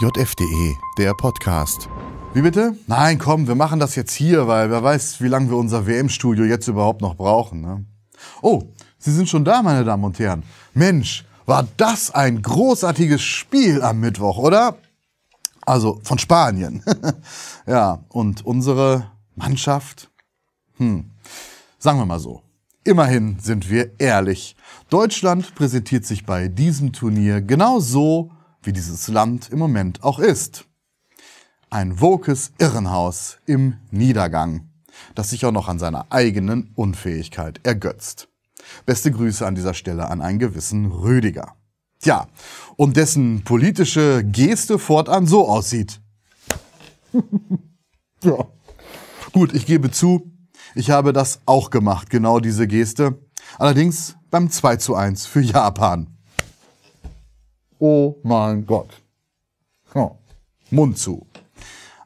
JFDE, der Podcast. Wie bitte? Nein, komm, wir machen das jetzt hier, weil wer weiß, wie lange wir unser WM-Studio jetzt überhaupt noch brauchen. Ne? Oh, Sie sind schon da, meine Damen und Herren. Mensch, war das ein großartiges Spiel am Mittwoch, oder? Also von Spanien. ja, und unsere Mannschaft? Hm, sagen wir mal so. Immerhin sind wir ehrlich. Deutschland präsentiert sich bei diesem Turnier genau so, wie dieses Land im Moment auch ist. Ein wokes Irrenhaus im Niedergang, das sich auch noch an seiner eigenen Unfähigkeit ergötzt. Beste Grüße an dieser Stelle an einen gewissen Rüdiger. Tja, und dessen politische Geste fortan so aussieht. ja. Gut, ich gebe zu, ich habe das auch gemacht, genau diese Geste. Allerdings beim 2 zu 1 für Japan. Oh mein Gott. Oh. Mund zu.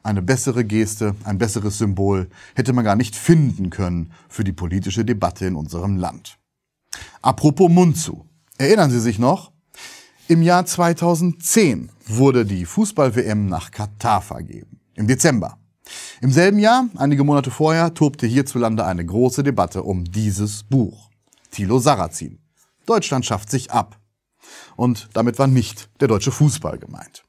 Eine bessere Geste, ein besseres Symbol hätte man gar nicht finden können für die politische Debatte in unserem Land. Apropos Mund zu. Erinnern Sie sich noch? Im Jahr 2010 wurde die Fußball-WM nach Katar vergeben. Im Dezember. Im selben Jahr, einige Monate vorher, tobte hierzulande eine große Debatte um dieses Buch. Thilo Sarrazin. Deutschland schafft sich ab. Und damit war nicht der deutsche Fußball gemeint.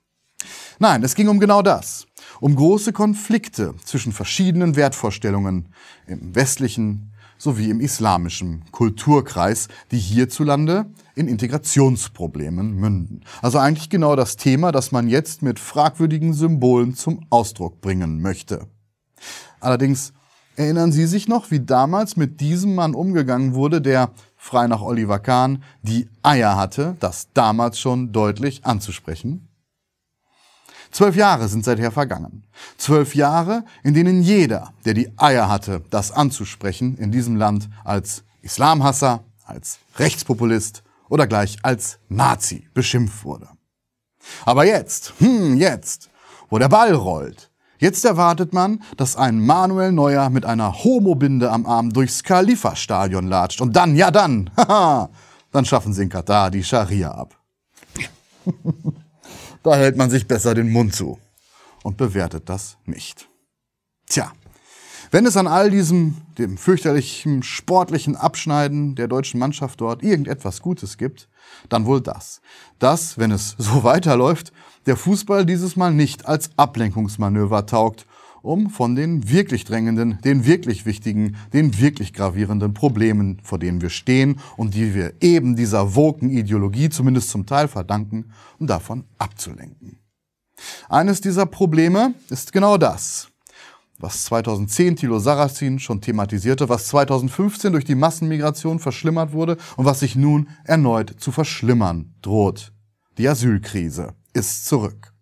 Nein, es ging um genau das. Um große Konflikte zwischen verschiedenen Wertvorstellungen im westlichen sowie im islamischen Kulturkreis, die hierzulande in Integrationsproblemen münden. Also eigentlich genau das Thema, das man jetzt mit fragwürdigen Symbolen zum Ausdruck bringen möchte. Allerdings erinnern Sie sich noch, wie damals mit diesem Mann umgegangen wurde, der frei nach Oliver Kahn, die Eier hatte, das damals schon deutlich anzusprechen? Zwölf Jahre sind seither vergangen. Zwölf Jahre, in denen jeder, der die Eier hatte, das anzusprechen, in diesem Land als Islamhasser, als Rechtspopulist oder gleich als Nazi beschimpft wurde. Aber jetzt, hm, jetzt, wo der Ball rollt, Jetzt erwartet man, dass ein Manuel Neuer mit einer Homobinde am Arm durchs Khalifa-Stadion latscht. Und dann, ja dann, haha, dann schaffen sie in Katar die Scharia ab. da hält man sich besser den Mund zu und bewertet das nicht. Tja, wenn es an all diesem, dem fürchterlichen sportlichen Abschneiden der deutschen Mannschaft dort irgendetwas Gutes gibt, dann wohl das. Dass, wenn es so weiterläuft, der Fußball dieses Mal nicht als Ablenkungsmanöver taugt, um von den wirklich drängenden, den wirklich wichtigen, den wirklich gravierenden Problemen, vor denen wir stehen und die wir eben dieser woken Ideologie zumindest zum Teil verdanken, um davon abzulenken. Eines dieser Probleme ist genau das, was 2010 Thilo Sarrazin schon thematisierte, was 2015 durch die Massenmigration verschlimmert wurde und was sich nun erneut zu verschlimmern droht. Die Asylkrise ist zurück.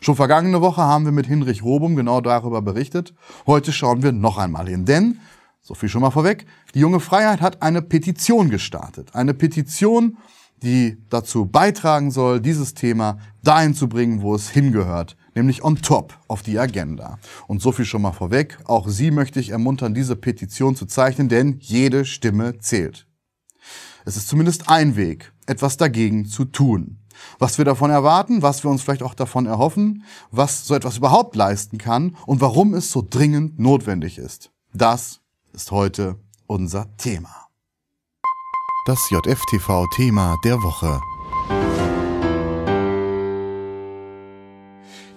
Schon vergangene Woche haben wir mit Hinrich Robum genau darüber berichtet. Heute schauen wir noch einmal hin, denn, so viel schon mal vorweg, die junge Freiheit hat eine Petition gestartet. Eine Petition, die dazu beitragen soll, dieses Thema dahin zu bringen, wo es hingehört, nämlich on top auf die Agenda. Und so viel schon mal vorweg, auch Sie möchte ich ermuntern, diese Petition zu zeichnen, denn jede Stimme zählt. Es ist zumindest ein Weg, etwas dagegen zu tun was wir davon erwarten, was wir uns vielleicht auch davon erhoffen, was so etwas überhaupt leisten kann und warum es so dringend notwendig ist. Das ist heute unser Thema. Das JFTV-Thema der Woche.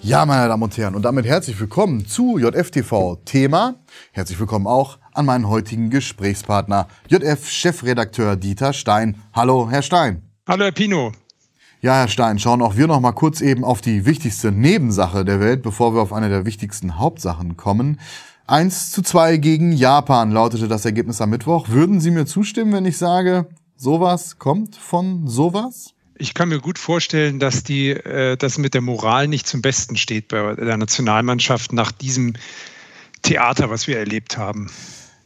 Ja, meine Damen und Herren, und damit herzlich willkommen zu JFTV-Thema. Herzlich willkommen auch an meinen heutigen Gesprächspartner, JF-Chefredakteur Dieter Stein. Hallo, Herr Stein. Hallo, Herr Pino. Ja, Herr Stein, schauen auch wir noch mal kurz eben auf die wichtigste Nebensache der Welt, bevor wir auf eine der wichtigsten Hauptsachen kommen. 1 zu 2 gegen Japan lautete das Ergebnis am Mittwoch. Würden Sie mir zustimmen, wenn ich sage, sowas kommt von sowas? Ich kann mir gut vorstellen, dass die, äh, das mit der Moral nicht zum Besten steht bei der Nationalmannschaft nach diesem Theater, was wir erlebt haben.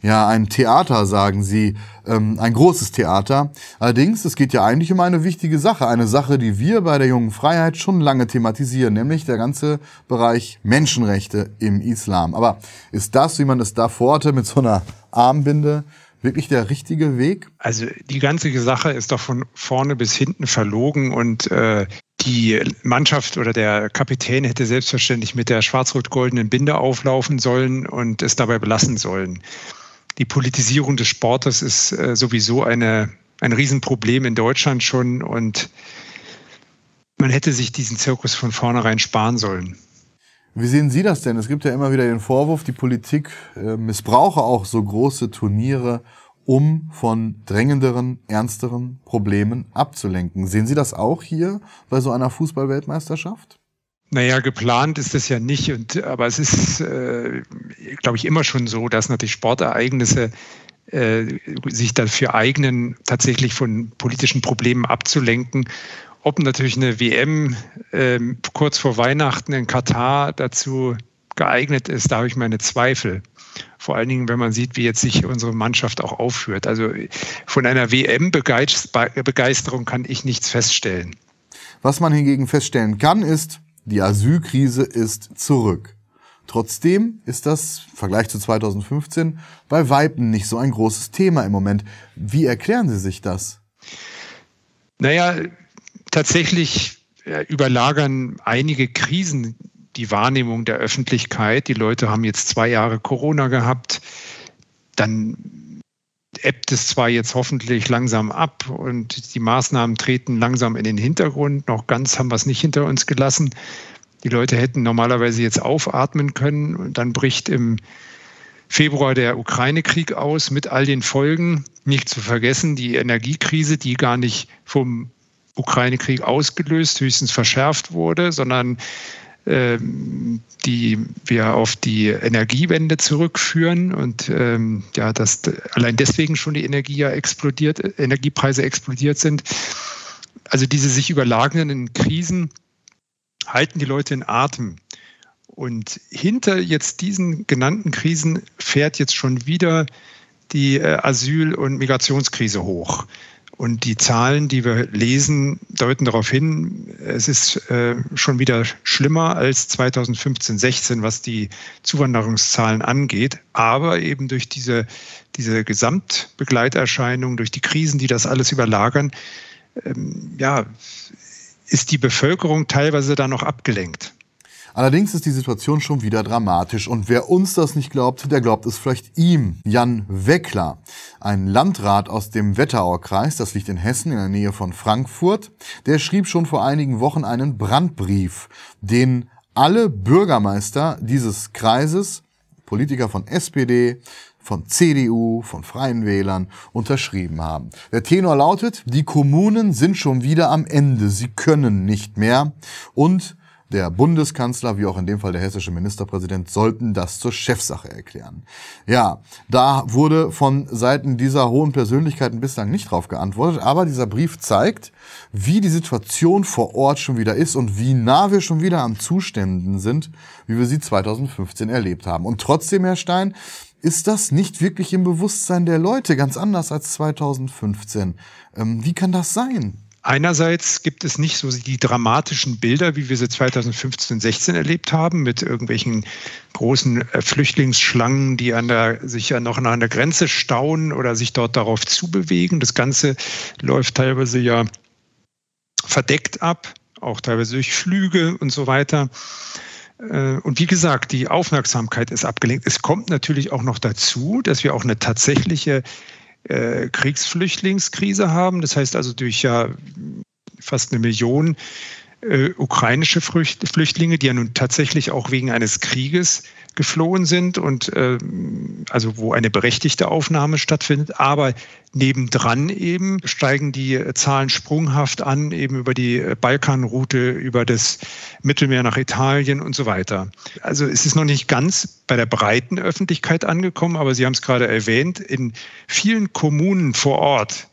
Ja, ein Theater, sagen Sie, ähm, ein großes Theater. Allerdings, es geht ja eigentlich um eine wichtige Sache, eine Sache, die wir bei der jungen Freiheit schon lange thematisieren, nämlich der ganze Bereich Menschenrechte im Islam. Aber ist das, wie man es da vorhatte, mit so einer Armbinde, wirklich der richtige Weg? Also die ganze Sache ist doch von vorne bis hinten verlogen und äh, die Mannschaft oder der Kapitän hätte selbstverständlich mit der schwarz-rot-goldenen Binde auflaufen sollen und es dabei belassen sollen. Die Politisierung des Sportes ist äh, sowieso eine, ein Riesenproblem in Deutschland schon und man hätte sich diesen Zirkus von vornherein sparen sollen. Wie sehen Sie das denn? Es gibt ja immer wieder den Vorwurf, die Politik äh, missbrauche auch so große Turniere, um von drängenderen, ernsteren Problemen abzulenken. Sehen Sie das auch hier bei so einer Fußballweltmeisterschaft? Naja, geplant ist das ja nicht, und, aber es ist, äh, glaube ich, immer schon so, dass natürlich Sportereignisse äh, sich dafür eignen, tatsächlich von politischen Problemen abzulenken. Ob natürlich eine WM äh, kurz vor Weihnachten in Katar dazu geeignet ist, da habe ich meine Zweifel. Vor allen Dingen, wenn man sieht, wie jetzt sich unsere Mannschaft auch aufführt. Also von einer WM-Begeisterung kann ich nichts feststellen. Was man hingegen feststellen kann, ist, die Asylkrise ist zurück. Trotzdem ist das im Vergleich zu 2015 bei Weitem nicht so ein großes Thema im Moment. Wie erklären Sie sich das? Naja, tatsächlich überlagern einige Krisen die Wahrnehmung der Öffentlichkeit. Die Leute haben jetzt zwei Jahre Corona gehabt. Dann ebbt es zwar jetzt hoffentlich langsam ab und die Maßnahmen treten langsam in den Hintergrund. Noch ganz haben wir es nicht hinter uns gelassen. Die Leute hätten normalerweise jetzt aufatmen können und dann bricht im Februar der Ukraine-Krieg aus mit all den Folgen. Nicht zu vergessen die Energiekrise, die gar nicht vom Ukraine-Krieg ausgelöst, höchstens verschärft wurde, sondern die wir auf die Energiewende zurückführen und ähm, ja, dass allein deswegen schon die Energie ja explodiert, Energiepreise explodiert sind. Also diese sich überlagernden Krisen halten die Leute in Atem. Und hinter jetzt diesen genannten Krisen fährt jetzt schon wieder die äh, Asyl- und Migrationskrise hoch. Und die Zahlen, die wir lesen, deuten darauf hin, es ist äh, schon wieder schlimmer als 2015, 16, was die Zuwanderungszahlen angeht. Aber eben durch diese, diese Gesamtbegleiterscheinung, durch die Krisen, die das alles überlagern, ähm, ja, ist die Bevölkerung teilweise da noch abgelenkt. Allerdings ist die Situation schon wieder dramatisch und wer uns das nicht glaubt, der glaubt es vielleicht ihm. Jan Weckler, ein Landrat aus dem Wetterauer Kreis, das liegt in Hessen in der Nähe von Frankfurt, der schrieb schon vor einigen Wochen einen Brandbrief, den alle Bürgermeister dieses Kreises, Politiker von SPD, von CDU, von Freien Wählern unterschrieben haben. Der Tenor lautet, die Kommunen sind schon wieder am Ende, sie können nicht mehr und der Bundeskanzler wie auch in dem Fall der hessische Ministerpräsident sollten das zur Chefsache erklären. Ja, da wurde von Seiten dieser hohen Persönlichkeiten bislang nicht drauf geantwortet, aber dieser Brief zeigt, wie die Situation vor Ort schon wieder ist und wie nah wir schon wieder am Zuständen sind, wie wir sie 2015 erlebt haben. Und trotzdem, Herr Stein, ist das nicht wirklich im Bewusstsein der Leute, ganz anders als 2015. Ähm, wie kann das sein? Einerseits gibt es nicht so die dramatischen Bilder, wie wir sie 2015, 16 erlebt haben, mit irgendwelchen großen äh, Flüchtlingsschlangen, die an der, sich ja noch an der Grenze stauen oder sich dort darauf zubewegen. Das Ganze läuft teilweise ja verdeckt ab, auch teilweise durch Flüge und so weiter. Äh, und wie gesagt, die Aufmerksamkeit ist abgelenkt. Es kommt natürlich auch noch dazu, dass wir auch eine tatsächliche äh, Kriegsflüchtlingskrise haben. Das heißt also durch ja fast eine Million äh, ukrainische Flüchtlinge, die ja nun tatsächlich auch wegen eines Krieges geflohen sind und äh, also wo eine berechtigte Aufnahme stattfindet. Aber nebendran eben steigen die Zahlen sprunghaft an, eben über die Balkanroute, über das Mittelmeer nach Italien und so weiter. Also es ist noch nicht ganz bei der breiten Öffentlichkeit angekommen, aber Sie haben es gerade erwähnt, in vielen Kommunen vor Ort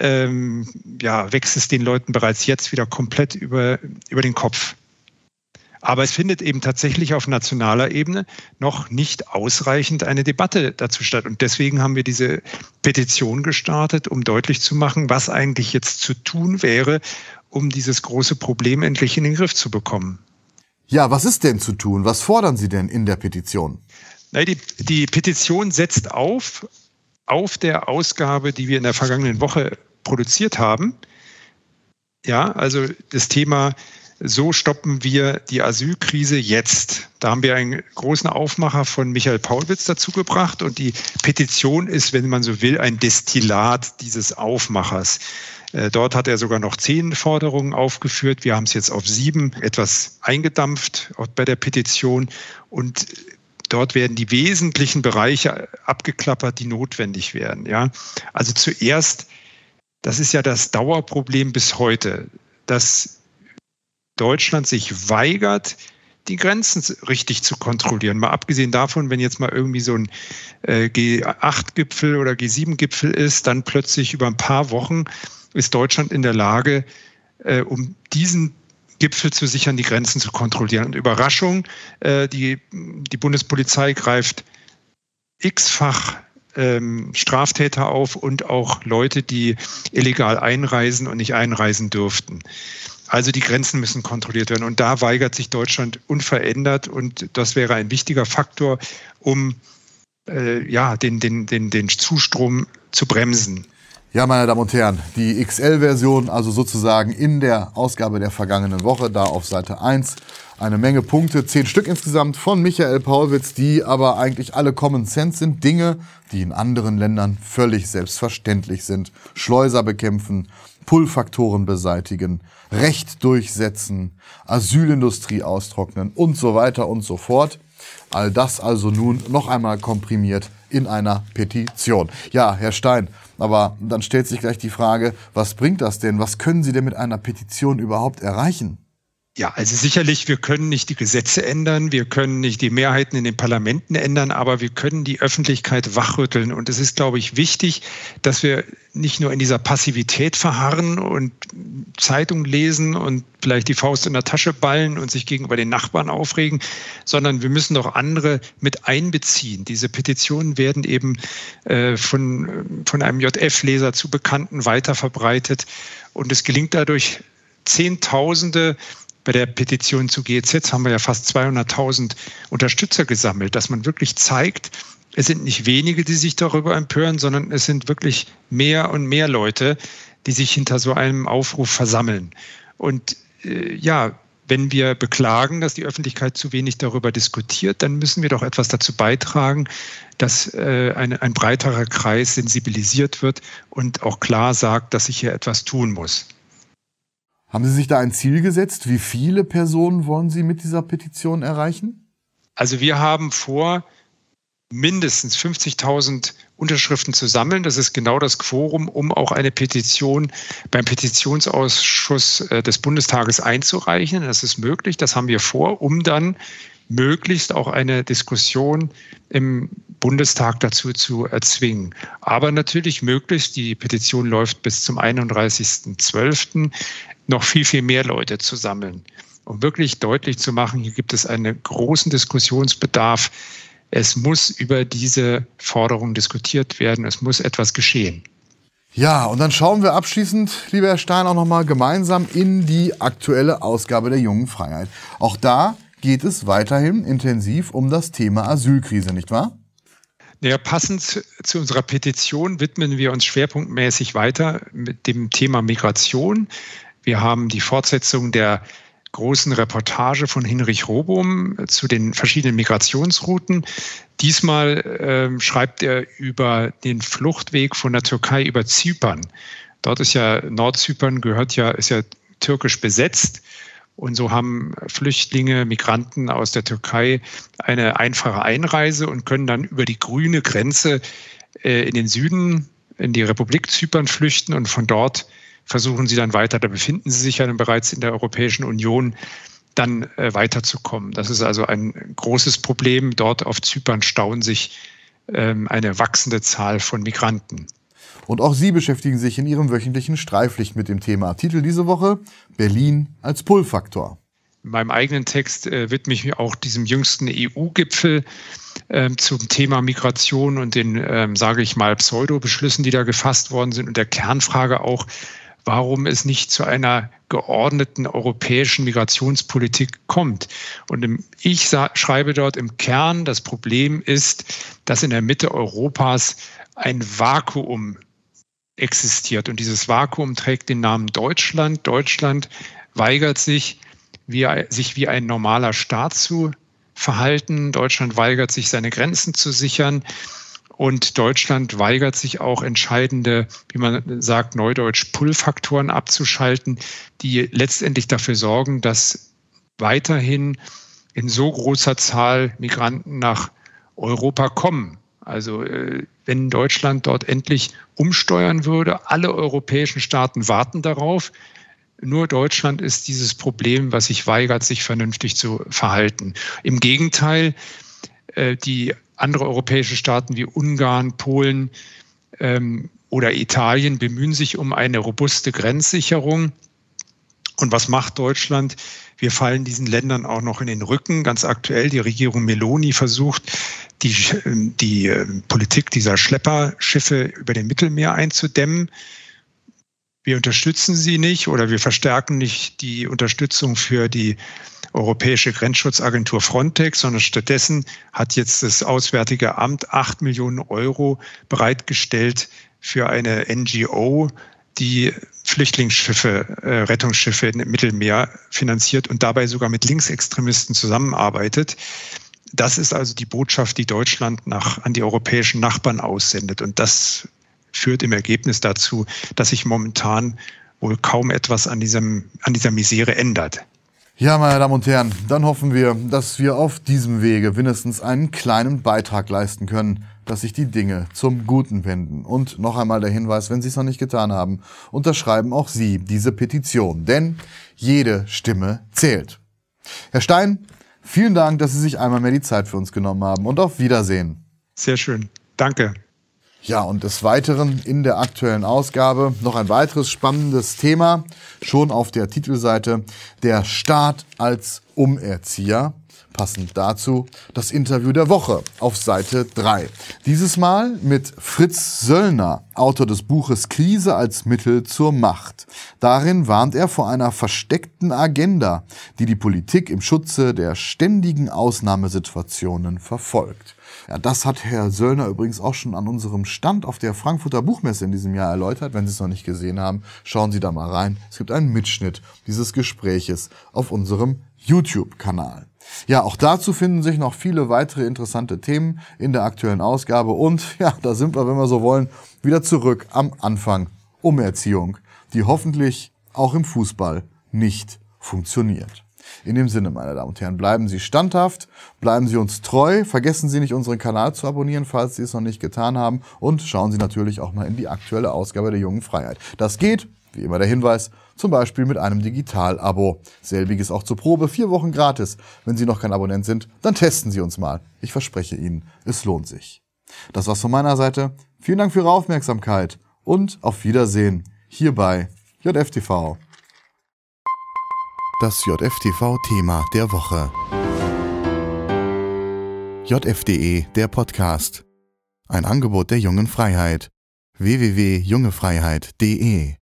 ähm, ja, wächst es den Leuten bereits jetzt wieder komplett über, über den Kopf. Aber es findet eben tatsächlich auf nationaler Ebene noch nicht ausreichend eine Debatte dazu statt. Und deswegen haben wir diese Petition gestartet, um deutlich zu machen, was eigentlich jetzt zu tun wäre, um dieses große Problem endlich in den Griff zu bekommen. Ja, was ist denn zu tun? Was fordern Sie denn in der Petition? Die, die Petition setzt auf auf der Ausgabe, die wir in der vergangenen Woche produziert haben, Ja, also das Thema, so stoppen wir die Asylkrise jetzt. Da haben wir einen großen Aufmacher von Michael Paulwitz dazu gebracht und die Petition ist, wenn man so will, ein Destillat dieses Aufmachers. Äh, dort hat er sogar noch zehn Forderungen aufgeführt. Wir haben es jetzt auf sieben etwas eingedampft bei der Petition und dort werden die wesentlichen Bereiche abgeklappert, die notwendig wären. Ja, also zuerst, das ist ja das Dauerproblem bis heute, dass Deutschland sich weigert, die Grenzen richtig zu kontrollieren. Mal abgesehen davon, wenn jetzt mal irgendwie so ein äh, G8-Gipfel oder G7-Gipfel ist, dann plötzlich über ein paar Wochen ist Deutschland in der Lage, äh, um diesen Gipfel zu sichern, die Grenzen zu kontrollieren. Und Überraschung, äh, die, die Bundespolizei greift x-fach ähm, Straftäter auf und auch Leute, die illegal einreisen und nicht einreisen dürften. Also die Grenzen müssen kontrolliert werden. Und da weigert sich Deutschland unverändert. Und das wäre ein wichtiger Faktor, um äh, ja, den, den, den, den Zustrom zu bremsen. Ja, meine Damen und Herren, die XL-Version, also sozusagen in der Ausgabe der vergangenen Woche, da auf Seite 1, eine Menge Punkte, zehn Stück insgesamt von Michael Paulwitz, die aber eigentlich alle Common Sense sind, Dinge, die in anderen Ländern völlig selbstverständlich sind. Schleuser bekämpfen, Pull-Faktoren beseitigen, Recht durchsetzen, Asylindustrie austrocknen und so weiter und so fort. All das also nun noch einmal komprimiert in einer Petition. Ja, Herr Stein, aber dann stellt sich gleich die Frage, was bringt das denn? Was können Sie denn mit einer Petition überhaupt erreichen? Ja, also sicherlich, wir können nicht die Gesetze ändern, wir können nicht die Mehrheiten in den Parlamenten ändern, aber wir können die Öffentlichkeit wachrütteln. Und es ist, glaube ich, wichtig, dass wir nicht nur in dieser Passivität verharren und Zeitung lesen und vielleicht die Faust in der Tasche ballen und sich gegenüber den Nachbarn aufregen, sondern wir müssen doch andere mit einbeziehen. Diese Petitionen werden eben äh, von, von einem JF-Leser zu Bekannten weiterverbreitet. Und es gelingt dadurch, Zehntausende bei der Petition zu GEZ haben wir ja fast 200.000 Unterstützer gesammelt, dass man wirklich zeigt, es sind nicht wenige, die sich darüber empören, sondern es sind wirklich mehr und mehr Leute, die sich hinter so einem Aufruf versammeln. Und äh, ja, wenn wir beklagen, dass die Öffentlichkeit zu wenig darüber diskutiert, dann müssen wir doch etwas dazu beitragen, dass äh, ein, ein breiterer Kreis sensibilisiert wird und auch klar sagt, dass sich hier etwas tun muss. Haben Sie sich da ein Ziel gesetzt? Wie viele Personen wollen Sie mit dieser Petition erreichen? Also wir haben vor, mindestens 50.000 Unterschriften zu sammeln. Das ist genau das Quorum, um auch eine Petition beim Petitionsausschuss äh, des Bundestages einzureichen. Das ist möglich, das haben wir vor, um dann möglichst auch eine Diskussion im Bundestag dazu zu erzwingen. Aber natürlich möglichst, die Petition läuft bis zum 31.12 noch viel, viel mehr Leute zu sammeln, um wirklich deutlich zu machen, hier gibt es einen großen Diskussionsbedarf. Es muss über diese Forderung diskutiert werden. Es muss etwas geschehen. Ja, und dann schauen wir abschließend, lieber Herr Stein, auch nochmal gemeinsam in die aktuelle Ausgabe der Jungen Freiheit. Auch da geht es weiterhin intensiv um das Thema Asylkrise, nicht wahr? Ja, passend zu unserer Petition widmen wir uns schwerpunktmäßig weiter mit dem Thema Migration. Wir haben die Fortsetzung der großen Reportage von Hinrich Robum zu den verschiedenen Migrationsrouten. Diesmal äh, schreibt er über den Fluchtweg von der Türkei über Zypern. Dort ist ja Nordzypern gehört ja, ist ja türkisch besetzt. Und so haben Flüchtlinge, Migranten aus der Türkei eine einfache Einreise und können dann über die grüne Grenze äh, in den Süden, in die Republik Zypern flüchten und von dort versuchen sie dann weiter, da befinden sie sich ja dann bereits in der Europäischen Union, dann äh, weiterzukommen. Das ist also ein großes Problem. Dort auf Zypern stauen sich ähm, eine wachsende Zahl von Migranten. Und auch Sie beschäftigen sich in Ihrem wöchentlichen Streiflicht mit dem Thema. Titel diese Woche: Berlin als Pull-Faktor. In meinem eigenen Text äh, widme ich mich auch diesem jüngsten EU-Gipfel äh, zum Thema Migration und den, äh, sage ich mal, Pseudo-Beschlüssen, die da gefasst worden sind und der Kernfrage auch, warum es nicht zu einer geordneten europäischen Migrationspolitik kommt. Und ich schreibe dort im Kern, das Problem ist, dass in der Mitte Europas ein Vakuum existiert. Und dieses Vakuum trägt den Namen Deutschland. Deutschland weigert sich, wie, sich wie ein normaler Staat zu verhalten. Deutschland weigert sich, seine Grenzen zu sichern. Und Deutschland weigert sich auch entscheidende, wie man sagt, neudeutsch Pull-Faktoren abzuschalten, die letztendlich dafür sorgen, dass weiterhin in so großer Zahl Migranten nach Europa kommen. Also äh, wenn Deutschland dort endlich umsteuern würde, alle europäischen Staaten warten darauf. Nur Deutschland ist dieses Problem, was sich weigert, sich vernünftig zu verhalten. Im Gegenteil, äh, die andere europäische Staaten wie Ungarn, Polen ähm, oder Italien bemühen sich um eine robuste Grenzsicherung. Und was macht Deutschland? Wir fallen diesen Ländern auch noch in den Rücken. Ganz aktuell, die Regierung Meloni versucht, die, die äh, Politik dieser Schlepperschiffe über dem Mittelmeer einzudämmen. Wir unterstützen sie nicht oder wir verstärken nicht die Unterstützung für die Europäische Grenzschutzagentur Frontex, sondern stattdessen hat jetzt das Auswärtige Amt acht Millionen Euro bereitgestellt für eine NGO, die Flüchtlingsschiffe, äh, Rettungsschiffe im Mittelmeer finanziert und dabei sogar mit Linksextremisten zusammenarbeitet. Das ist also die Botschaft, die Deutschland nach, an die europäischen Nachbarn aussendet. Und das führt im Ergebnis dazu, dass sich momentan wohl kaum etwas an, diesem, an dieser Misere ändert. Ja, meine Damen und Herren, dann hoffen wir, dass wir auf diesem Wege wenigstens einen kleinen Beitrag leisten können dass sich die Dinge zum Guten wenden. Und noch einmal der Hinweis, wenn Sie es noch nicht getan haben, unterschreiben auch Sie diese Petition, denn jede Stimme zählt. Herr Stein, vielen Dank, dass Sie sich einmal mehr die Zeit für uns genommen haben und auf Wiedersehen. Sehr schön. Danke. Ja, und des Weiteren in der aktuellen Ausgabe noch ein weiteres spannendes Thema, schon auf der Titelseite, der Staat als Umerzieher. Passend dazu das Interview der Woche auf Seite 3. Dieses Mal mit Fritz Söllner, Autor des Buches Krise als Mittel zur Macht. Darin warnt er vor einer versteckten Agenda, die die Politik im Schutze der ständigen Ausnahmesituationen verfolgt. Ja, das hat Herr Söllner übrigens auch schon an unserem Stand auf der Frankfurter Buchmesse in diesem Jahr erläutert. Wenn Sie es noch nicht gesehen haben, schauen Sie da mal rein. Es gibt einen Mitschnitt dieses Gespräches auf unserem YouTube-Kanal. Ja, auch dazu finden sich noch viele weitere interessante Themen in der aktuellen Ausgabe. Und ja, da sind wir, wenn wir so wollen, wieder zurück am Anfang. Umerziehung, die hoffentlich auch im Fußball nicht funktioniert. In dem Sinne, meine Damen und Herren, bleiben Sie standhaft, bleiben Sie uns treu, vergessen Sie nicht, unseren Kanal zu abonnieren, falls Sie es noch nicht getan haben und schauen Sie natürlich auch mal in die aktuelle Ausgabe der Jungen Freiheit. Das geht, wie immer der Hinweis, zum Beispiel mit einem Digital-Abo. Selbiges auch zur Probe, vier Wochen gratis. Wenn Sie noch kein Abonnent sind, dann testen Sie uns mal. Ich verspreche Ihnen, es lohnt sich. Das war's von meiner Seite. Vielen Dank für Ihre Aufmerksamkeit und auf Wiedersehen hier bei JFTV. Das JFTV-Thema der Woche. JFDE, der Podcast. Ein Angebot der jungen Freiheit. www.jungefreiheit.de